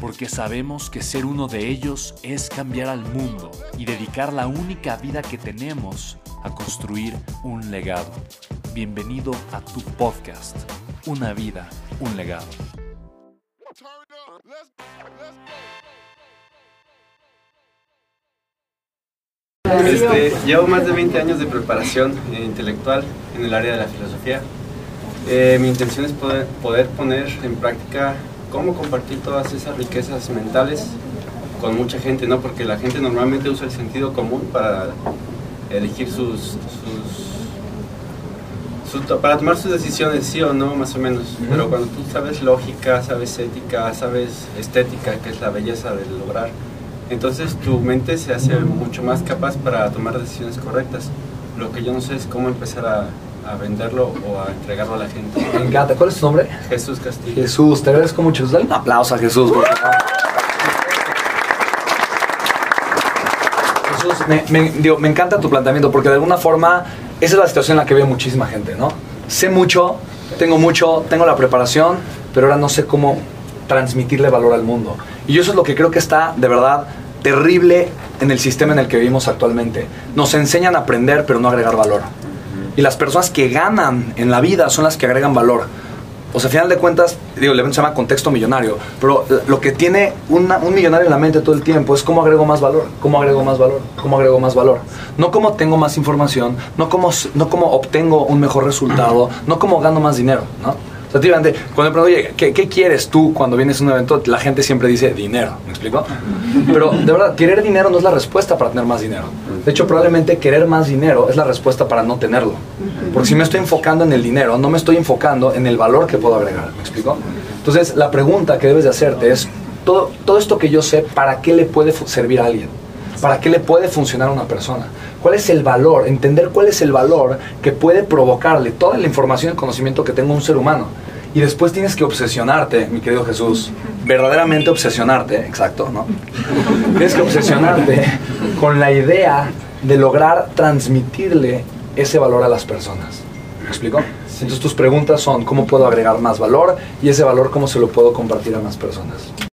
porque sabemos que ser uno de ellos es cambiar al mundo y dedicar la única vida que tenemos a construir un legado. Bienvenido a tu podcast, Una vida, un legado. Este, llevo más de 20 años de preparación intelectual en el área de la filosofía. Eh, mi intención es poder poner en práctica cómo compartir todas esas riquezas mentales con mucha gente, ¿no? Porque la gente normalmente usa el sentido común para elegir sus, para tomar sus decisiones, sí o no, más o menos. Pero cuando tú sabes lógica, sabes ética, sabes estética, que es la belleza de lograr, entonces tu mente se hace mucho más capaz para tomar decisiones correctas. Lo que yo no sé es cómo empezar a a venderlo o a entregarlo a la gente. Me encanta. ¿Cuál es tu nombre? Jesús Castillo. Jesús, te agradezco mucho. Dale un aplauso a Jesús. Jesús, me, me, me encanta tu planteamiento porque de alguna forma esa es la situación en la que ve muchísima gente, ¿no? Sé mucho, tengo mucho, tengo la preparación, pero ahora no sé cómo transmitirle valor al mundo. Y eso es lo que creo que está de verdad terrible en el sistema en el que vivimos actualmente. Nos enseñan a aprender, pero no a agregar valor. Y las personas que ganan en la vida son las que agregan valor. O sea, a final de cuentas, digo, el evento se llama contexto millonario, pero lo que tiene un millonario en la mente todo el tiempo es cómo agrego más valor, cómo agrego más valor, cómo agrego más valor. No cómo tengo más información, no cómo, no cómo obtengo un mejor resultado, no cómo gano más dinero, ¿no? O sea, cuando me pregunto, oye, ¿qué, ¿qué, quieres tú cuando vienes a un evento? La gente siempre dice dinero, ¿me explico? Pero de verdad, querer dinero no es la respuesta para tener más dinero. De hecho, probablemente querer más dinero es la respuesta para no tenerlo. Porque si me estoy enfocando en el dinero, no me estoy enfocando en el valor que puedo agregar, ¿me explico? Entonces, la pregunta que debes de hacerte es, todo, todo esto que yo sé, ¿para qué le puede servir a alguien? ¿Para qué le puede funcionar a una persona? ¿Cuál es el valor? Entender cuál es el valor que puede provocarle toda la información y conocimiento que tenga un ser humano. Y después tienes que obsesionarte, mi querido Jesús, verdaderamente obsesionarte, exacto, ¿no? tienes que obsesionarte con la idea de lograr transmitirle ese valor a las personas. ¿Me explico? Entonces tus preguntas son, ¿cómo puedo agregar más valor? Y ese valor, ¿cómo se lo puedo compartir a más personas?